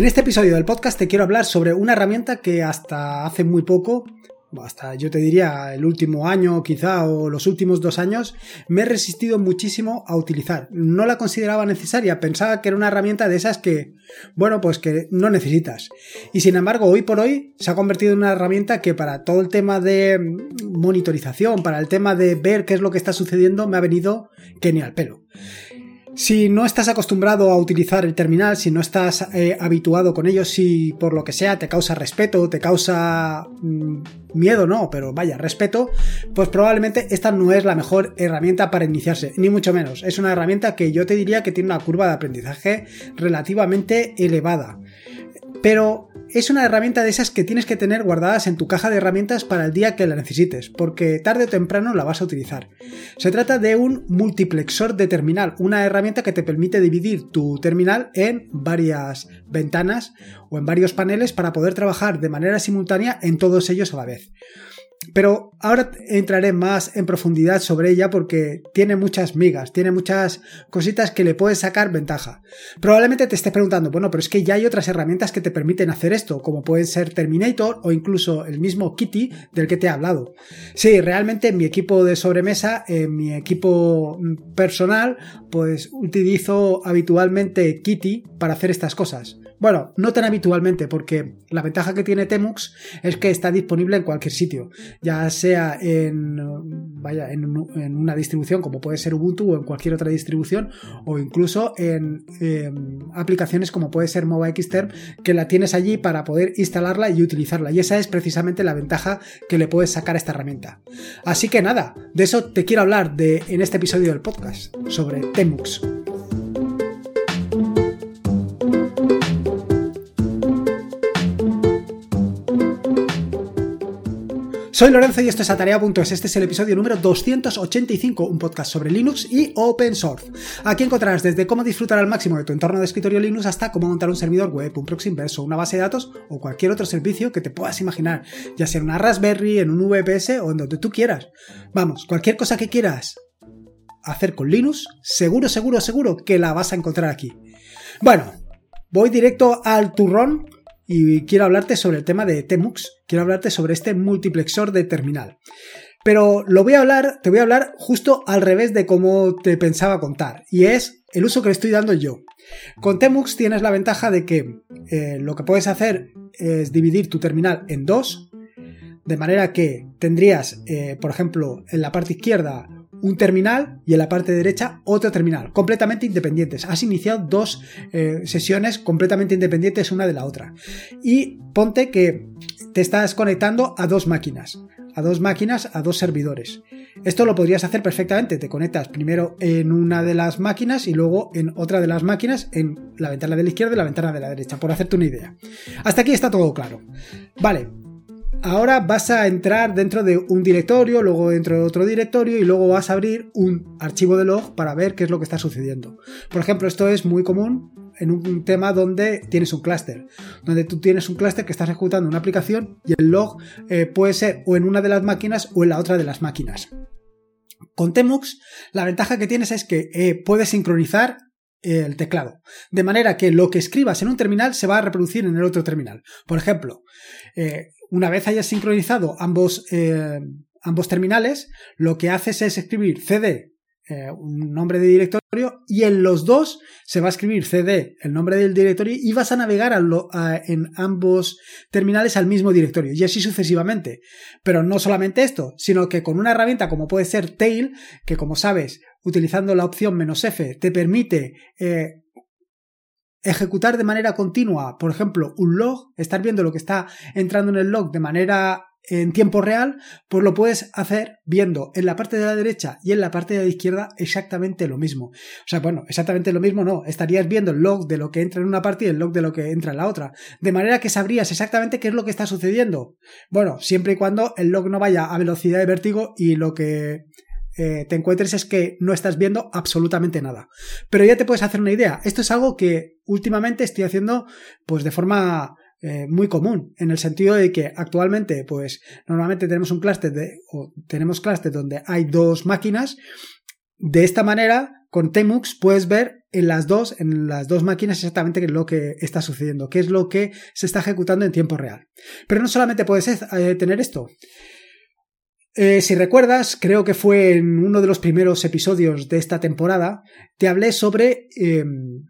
En este episodio del podcast te quiero hablar sobre una herramienta que hasta hace muy poco hasta yo te diría el último año quizá o los últimos dos años, me he resistido muchísimo a utilizar. No la consideraba necesaria, pensaba que era una herramienta de esas que, bueno, pues que no necesitas. Y sin embargo, hoy por hoy se ha convertido en una herramienta que para todo el tema de monitorización, para el tema de ver qué es lo que está sucediendo, me ha venido que ni al pelo. Si no estás acostumbrado a utilizar el terminal, si no estás eh, habituado con ello, si por lo que sea te causa respeto, te causa mm, miedo, no, pero vaya, respeto, pues probablemente esta no es la mejor herramienta para iniciarse, ni mucho menos. Es una herramienta que yo te diría que tiene una curva de aprendizaje relativamente elevada. Pero es una herramienta de esas que tienes que tener guardadas en tu caja de herramientas para el día que la necesites, porque tarde o temprano la vas a utilizar. Se trata de un multiplexor de terminal, una herramienta que te permite dividir tu terminal en varias ventanas o en varios paneles para poder trabajar de manera simultánea en todos ellos a la vez. Pero ahora entraré más en profundidad sobre ella porque tiene muchas migas, tiene muchas cositas que le puedes sacar ventaja. Probablemente te estés preguntando, bueno, pero es que ya hay otras herramientas que te permiten hacer esto, como pueden ser Terminator o incluso el mismo Kitty del que te he hablado. Sí, realmente en mi equipo de sobremesa, en mi equipo personal, pues utilizo habitualmente Kitty para hacer estas cosas. Bueno, no tan habitualmente, porque la ventaja que tiene Temux es que está disponible en cualquier sitio, ya sea en, vaya, en, una distribución como puede ser Ubuntu o en cualquier otra distribución, o incluso en, em, aplicaciones como puede ser Mobile Xterm, que la tienes allí para poder instalarla y utilizarla. Y esa es precisamente la ventaja que le puedes sacar a esta herramienta. Así que nada, de eso te quiero hablar de, en este episodio del podcast, sobre Temux. Soy Lorenzo y esto es Atarea.es. Este es el episodio número 285, un podcast sobre Linux y Open Source. Aquí encontrarás desde cómo disfrutar al máximo de tu entorno de escritorio Linux hasta cómo montar un servidor web, un proxy inverso, una base de datos o cualquier otro servicio que te puedas imaginar, ya sea en una Raspberry, en un VPS o en donde tú quieras. Vamos, cualquier cosa que quieras hacer con Linux, seguro, seguro, seguro que la vas a encontrar aquí. Bueno, voy directo al turrón y quiero hablarte sobre el tema de Temux, quiero hablarte sobre este multiplexor de terminal. Pero lo voy a hablar, te voy a hablar justo al revés de cómo te pensaba contar, y es el uso que le estoy dando yo. Con Temux tienes la ventaja de que eh, lo que puedes hacer es dividir tu terminal en dos, de manera que tendrías, eh, por ejemplo, en la parte izquierda un terminal y en la parte derecha otro terminal, completamente independientes. Has iniciado dos eh, sesiones completamente independientes una de la otra. Y ponte que te estás conectando a dos máquinas, a dos máquinas, a dos servidores. Esto lo podrías hacer perfectamente. Te conectas primero en una de las máquinas y luego en otra de las máquinas, en la ventana de la izquierda y la ventana de la derecha, por hacerte una idea. Hasta aquí está todo claro. Vale, ahora vas a entrar dentro de un directorio, luego dentro de otro directorio y luego vas a abrir un archivo de log para ver qué es lo que está sucediendo. Por ejemplo, esto es muy común en un tema donde tienes un clúster, donde tú tienes un clúster que estás ejecutando una aplicación y el log eh, puede ser o en una de las máquinas o en la otra de las máquinas. Con Temux, la ventaja que tienes es que eh, puedes sincronizar el teclado. De manera que lo que escribas en un terminal se va a reproducir en el otro terminal. Por ejemplo, eh, una vez hayas sincronizado ambos, eh, ambos terminales, lo que haces es escribir cd eh, un nombre de directorio y en los dos se va a escribir cd el nombre del directorio y vas a navegar en ambos terminales al mismo directorio y así sucesivamente. Pero no solamente esto, sino que con una herramienta como puede ser Tail, que como sabes, utilizando la opción "-f", te permite eh, ejecutar de manera continua, por ejemplo, un log, estar viendo lo que está entrando en el log de manera en tiempo real, pues lo puedes hacer viendo en la parte de la derecha y en la parte de la izquierda exactamente lo mismo. O sea, bueno, exactamente lo mismo no, estarías viendo el log de lo que entra en una parte y el log de lo que entra en la otra, de manera que sabrías exactamente qué es lo que está sucediendo. Bueno, siempre y cuando el log no vaya a velocidad de vértigo y lo que eh, te encuentres es que no estás viendo absolutamente nada. Pero ya te puedes hacer una idea. Esto es algo que últimamente estoy haciendo pues de forma eh, muy común, en el sentido de que actualmente, pues normalmente tenemos un clúster de, o tenemos clúster donde hay dos máquinas de esta manera, con Temux puedes ver en las dos, en las dos máquinas exactamente qué es lo que está sucediendo, qué es lo que se está ejecutando en tiempo real. Pero no solamente puedes eh, tener esto. Eh, si recuerdas, creo que fue en uno de los primeros episodios de esta temporada, te hablé sobre em,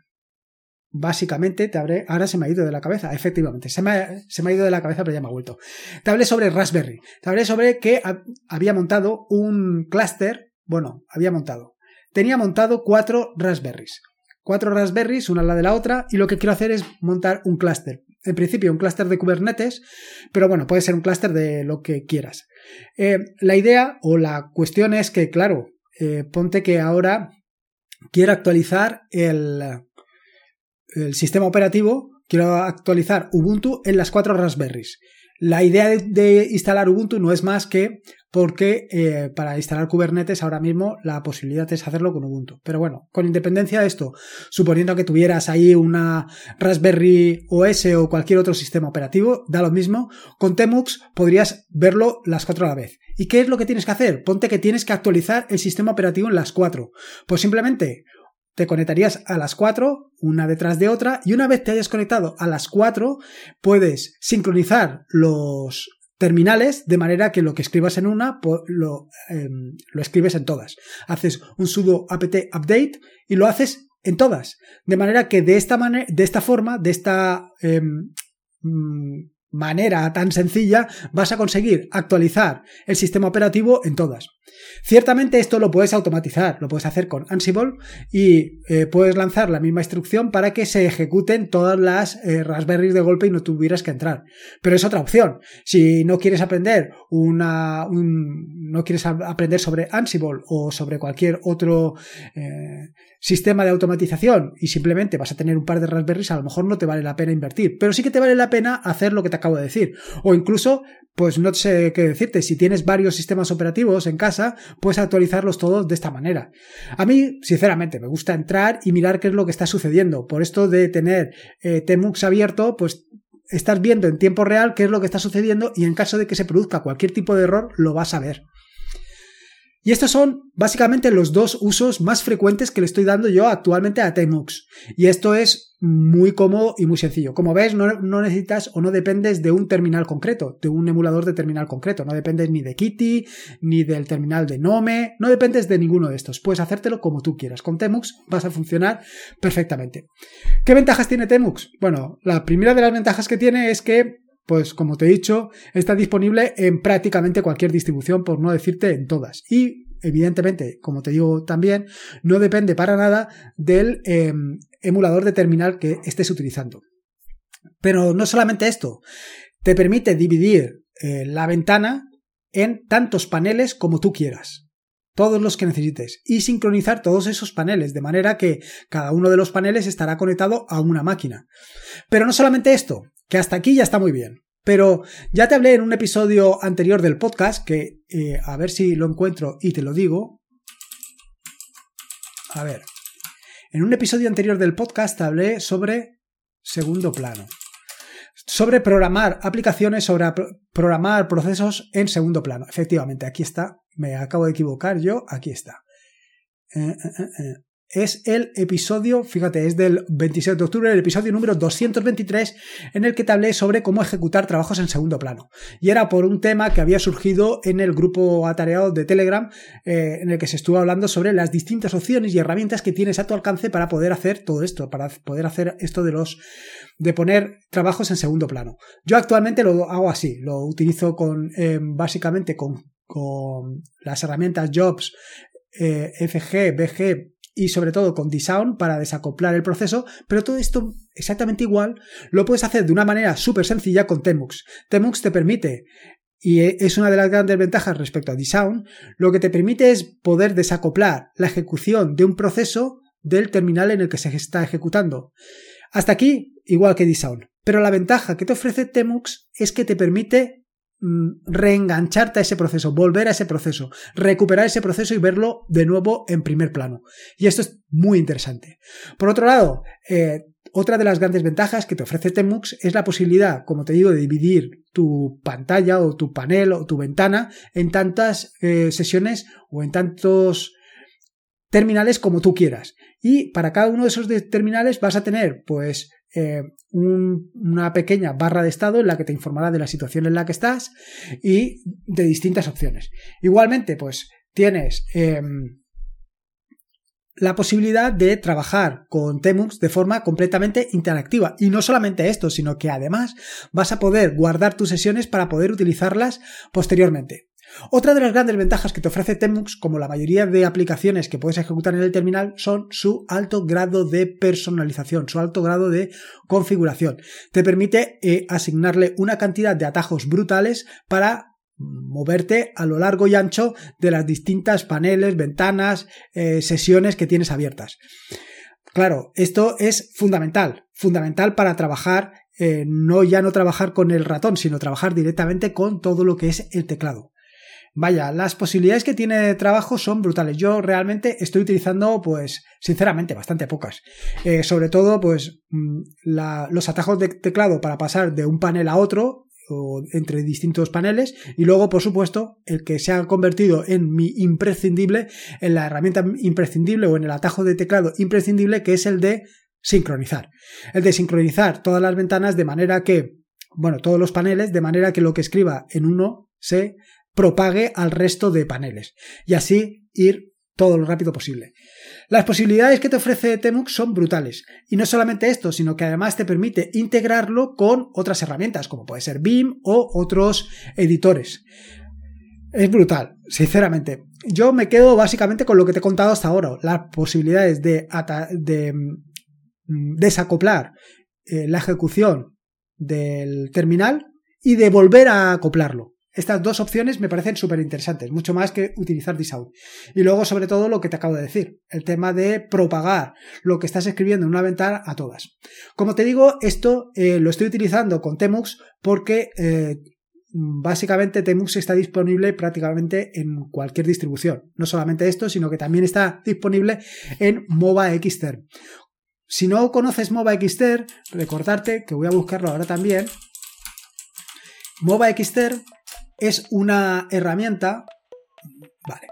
Básicamente, te hablé, ahora se me ha ido de la cabeza, efectivamente, se me, ha, ido de la cabeza, pero ya me ha vuelto. Te hablé sobre Raspberry, te hablé sobre que había montado un clúster, bueno, había montado, tenía montado cuatro Raspberries, cuatro Raspberries, una al lado de la otra, y lo que quiero hacer es montar un clúster. En principio, un clúster de Kubernetes, pero bueno, puede ser un clúster de lo que quieras. Eh, la idea o la cuestión es que, claro, eh, ponte que ahora quiero actualizar el, el sistema operativo, quiero actualizar Ubuntu en las cuatro Raspberries. La idea de, instalar Ubuntu no es más que porque eh, para instalar Kubernetes ahora mismo la posibilidad es hacerlo con Ubuntu. Pero bueno, con independencia de esto, suponiendo que tuvieras ahí una Raspberry OS o cualquier otro sistema operativo, da lo mismo, con Temux podrías verlo las cuatro a la vez. ¿Y qué es lo que tienes que hacer? Ponte que tienes que actualizar el sistema operativo en las cuatro. Pues simplemente te conectarías a las cuatro, una detrás de otra, y una vez te hayas conectado a las cuatro, puedes sincronizar los terminales de manera que lo que escribas en una lo, em, lo escribes en todas. Haces un sudo apt update y lo haces en todas. De manera que de esta, manera, de esta forma, de esta em, mm, manera tan sencilla, vas a conseguir actualizar el sistema operativo en todas. Ciertamente esto lo puedes automatizar, lo puedes hacer con Ansible y eh, puedes lanzar la misma instrucción para que se ejecuten todas las eh, Raspberries de golpe y no tuvieras que entrar. Pero es otra opción. Si no quieres aprender una, no quieres aprender sobre Ansible o sobre cualquier otro eh, sistema de automatización y simplemente vas a tener un par de Raspberries, a lo mejor no te vale la pena invertir, pero sí que te vale la pena hacer lo que te acabo de decir. O incluso, pues no sé qué decirte, si tienes varios sistemas operativos en casa, puedes actualizarlos todos de esta manera. A mí, sinceramente, me gusta entrar y mirar qué es lo que está sucediendo. Por esto de tener eh, Temux abierto, pues estás viendo en tiempo real qué es lo que está sucediendo y en caso de que se produzca cualquier tipo de error, lo vas a ver. Y estos son básicamente los dos usos más frecuentes que le estoy dando yo actualmente a Temux. Y esto es muy cómodo y muy sencillo. Como ves, no, necesitas o no dependes de un terminal concreto, de un emulador de terminal concreto. No dependes ni de Kitty, ni del terminal de Nome, no dependes de ninguno de estos. Puedes hacértelo como tú quieras. Con Temux vas a funcionar perfectamente. ¿Qué ventajas tiene Temux? Bueno, la primera de las ventajas que tiene es que pues como te he dicho, está disponible en prácticamente cualquier distribución, por no decirte en todas. Y evidentemente, como te digo también, no depende para nada del em, emulador de terminal que estés utilizando. Pero no solamente esto, te permite dividir eh, la ventana en tantos paneles como tú quieras todos los que necesites y sincronizar todos esos paneles de manera que cada uno de los paneles estará conectado a una máquina. Pero no solamente esto, que hasta aquí ya está muy bien. Pero ya te hablé en un episodio anterior del podcast, que eh, a ver si lo encuentro y te lo digo. A ver, en un episodio anterior del podcast te hablé sobre segundo plano. Sobre programar aplicaciones, sobre programar procesos en segundo plano. Efectivamente, aquí está. Me acabo de equivocar yo. Aquí está. Eh, eh, es el episodio, fíjate, es del 27 de octubre, el episodio número 223, en el que te hablé sobre cómo ejecutar trabajos en segundo plano. Y era por un tema que había surgido en el grupo atareado de Telegram, eh, en el que se estuvo hablando sobre las distintas opciones y herramientas que tienes a tu alcance para poder hacer todo esto, para poder hacer esto de los de poner trabajos en segundo plano. Yo actualmente lo hago así, lo utilizo con eh, básicamente con, con las herramientas Jobs, eh, FG, BG y sobre todo con D-Sound para desacoplar el proceso, pero todo esto exactamente igual lo puedes hacer de una manera súper sencilla con Temux. Temux te permite y es una de las grandes ventajas respecto a D-Sound, lo que te permite es poder desacoplar la ejecución de un proceso del terminal en el que se está ejecutando. Hasta aquí, igual que D-Sound. Pero la ventaja que te ofrece Temux es que te permite reengancharte a ese proceso, volver a ese proceso, recuperar ese proceso y verlo de nuevo en primer plano. Y esto es muy interesante. Por otro lado, eh, otra de las grandes ventajas que te ofrece Temux es la posibilidad, como te digo, de dividir tu pantalla o tu panel o tu ventana en tantas eh, sesiones o en tantos terminales como tú quieras. Y para cada uno de esos terminales vas a tener, pues, eh, una pequeña barra de estado en la que te informará de la situación en la que estás y de distintas opciones. Igualmente, pues, tienes em, la posibilidad de trabajar con Temux de forma completamente interactiva. Y no solamente esto, sino que además vas a poder guardar tus sesiones para poder utilizarlas posteriormente. Otra de las grandes ventajas que te ofrece Temux, como la mayoría de aplicaciones que puedes ejecutar en el terminal, son su alto grado de personalización, su alto grado de configuración. Te permite eh, asignarle una cantidad de atajos brutales para moverte a lo largo y ancho de las distintas paneles, ventanas, eh, sesiones que tienes abiertas. Claro, esto es fundamental, fundamental para trabajar, eh, no ya no trabajar con el ratón, sino trabajar directamente con todo lo que es el teclado. Vaya, las posibilidades que tiene de trabajo son brutales. Yo realmente estoy utilizando, pues, sinceramente, bastante pocas. Eh, sobre todo, pues, mm, los atajos de teclado para pasar de un panel a otro o entre distintos paneles y luego por supuesto el que se ha convertido en mi imprescindible en la herramienta imprescindible o en el atajo de teclado imprescindible que es el de sincronizar el de sincronizar todas las ventanas de manera que bueno todos los paneles de manera que lo que escriba en uno se propague al resto de paneles y así ir todo lo rápido posible las posibilidades que te ofrece Temux son brutales. Y no solamente esto, sino que además te permite integrarlo con otras herramientas, como puede ser BIM o otros editores. Es brutal, sinceramente. Yo me quedo básicamente con lo que te he contado hasta ahora. Las posibilidades de, mm, desacoplar eh, la ejecución del terminal y de volver a acoplarlo. Estas dos opciones me parecen súper interesantes, mucho más que utilizar Disout. Y luego, sobre todo, lo que te acabo de decir, el tema de propagar lo que estás escribiendo en una ventana a todas. Como te digo, esto eh, lo estoy utilizando con Temux porque eh, básicamente Temux está disponible prácticamente en cualquier distribución. No solamente esto, sino que también está disponible en MOBA Xter. Si no conoces MOBA Xter, recordarte que voy a buscarlo ahora también. MOBA Xter es una herramienta, vale,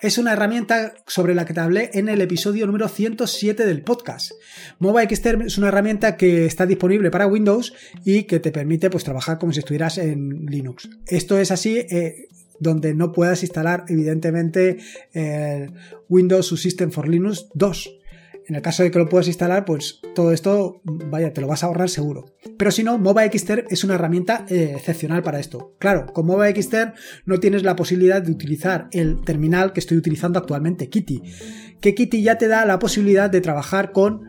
es una herramienta sobre la que te hablé en el episodio número 107 del podcast. Mobile Xterm es una herramienta que está disponible para Windows y que te permite pues, trabajar como si estuvieras en Linux. Esto es así eh, donde no puedas instalar evidentemente Windows System for Linux 2 en el caso de que lo puedas instalar, pues todo esto, vaya, te lo vas a ahorrar seguro. Pero si no, Mobile Xter es una herramienta eh, excepcional para esto. Claro, con Mobile Xter no tienes la posibilidad de utilizar el terminal que estoy utilizando actualmente, Kitty. Que Kitty ya te da la posibilidad de trabajar con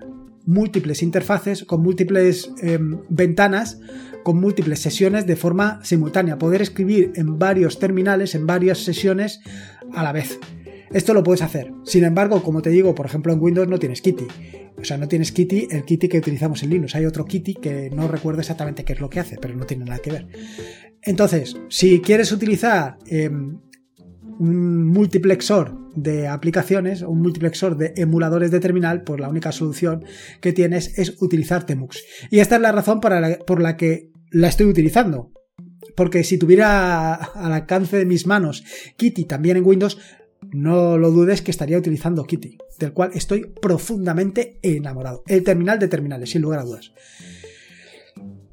múltiples interfaces, con múltiples em, ventanas, con múltiples sesiones de forma simultánea. Poder escribir en varios terminales, en varias sesiones a la vez. Esto lo puedes hacer. Sin embargo, como te digo, por ejemplo en Windows no tienes Kitty. O sea, no tienes Kitty, el Kitty que utilizamos en Linux. Hay otro Kitty que no recuerdo exactamente qué es lo que hace, pero no tiene nada que ver. Entonces, si quieres utilizar em, un multiplexor de aplicaciones, un multiplexor de emuladores de terminal, pues la única solución que tienes es utilizar Temux. Y esta es la razón por la que la estoy utilizando. Porque si tuviera al alcance de mis manos Kitty también en Windows, no lo dudes que estaría utilizando Kitty, del cual estoy profundamente enamorado. El terminal de terminales, sin lugar a dudas.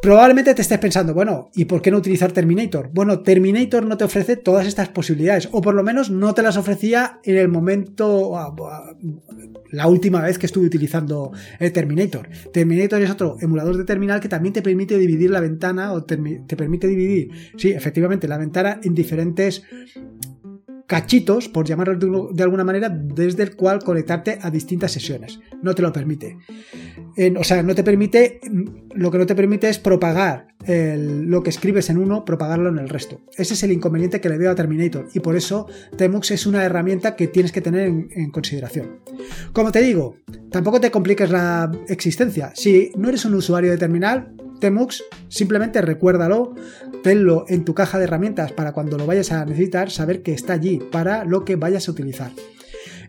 Probablemente te estés pensando, bueno, ¿y por qué no utilizar Terminator? Bueno, Terminator no te ofrece todas estas posibilidades, o por lo menos no te las ofrecía en el momento, ah, la última vez que estuve utilizando Terminator. Terminator es otro emulador de terminal que también te permite dividir la ventana, o te permite dividir, sí, efectivamente, la ventana en diferentes cachitos, por llamarlo de, alguna manera, desde el cual conectarte a distintas sesiones. No te lo permite. o sea, no te permite, lo que no te permite es propagar lo que escribes en uno, propagarlo en el resto. Ese es el inconveniente que le veo a Terminator y por eso Temux es una herramienta que tienes que tener en consideración. Como te digo, tampoco te compliques la existencia. Si no eres un usuario de terminal, Temux, simplemente recuérdalo, tenlo en tu caja de herramientas para cuando lo vayas a necesitar, saber que está allí para lo que vayas a utilizar.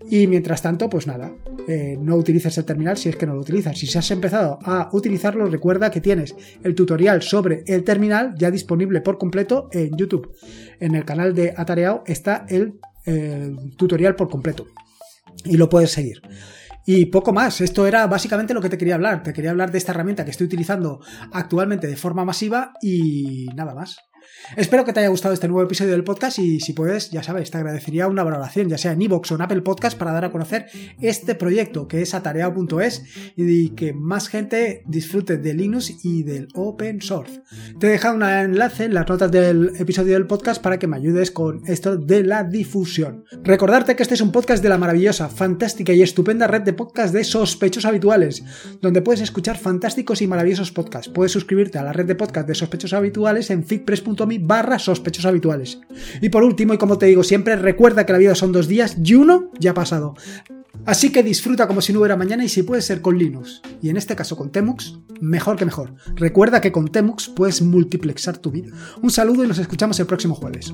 Y mientras tanto, pues nada, eh, no utilices el terminal si es que no lo utilizas. Si has empezado a utilizarlo, recuerda que tienes el tutorial sobre el terminal ya disponible por completo en YouTube. En el canal de Atareao está el tutorial por completo. y lo puedes seguir. Y poco más, esto era básicamente lo que te quería hablar. Te quería hablar de esta herramienta que estoy utilizando actualmente de forma masiva y nada más. Espero que te haya gustado este nuevo episodio del podcast y si puedes, ya sabes, te agradecería una valoración, ya sea en iVoox o en Apple Podcast, para dar a conocer este proyecto que es atareado.es y que más gente disfrute de Linux y del open source. Te he dejado un enlace en las notas del episodio del podcast para que me ayudes con esto de la difusión. Recordarte que este es un podcast de la maravillosa, fantástica y estupenda red de podcasts de sospechosos habituales, donde puedes escuchar fantásticos y maravillosos podcasts. Puedes suscribirte a la red de podcasts de sospechosos habituales en barra sospechosos habituales. Y por último, y como te digo siempre, recuerda que la vida son dos días y uno ya ha pasado. Así que disfruta como si no hubiera mañana y si puede ser con Linux, y en este caso con Temux, mejor que mejor. Recuerda que con Temux puedes multiplexar tu vida. Un saludo y nos escuchamos el próximo jueves.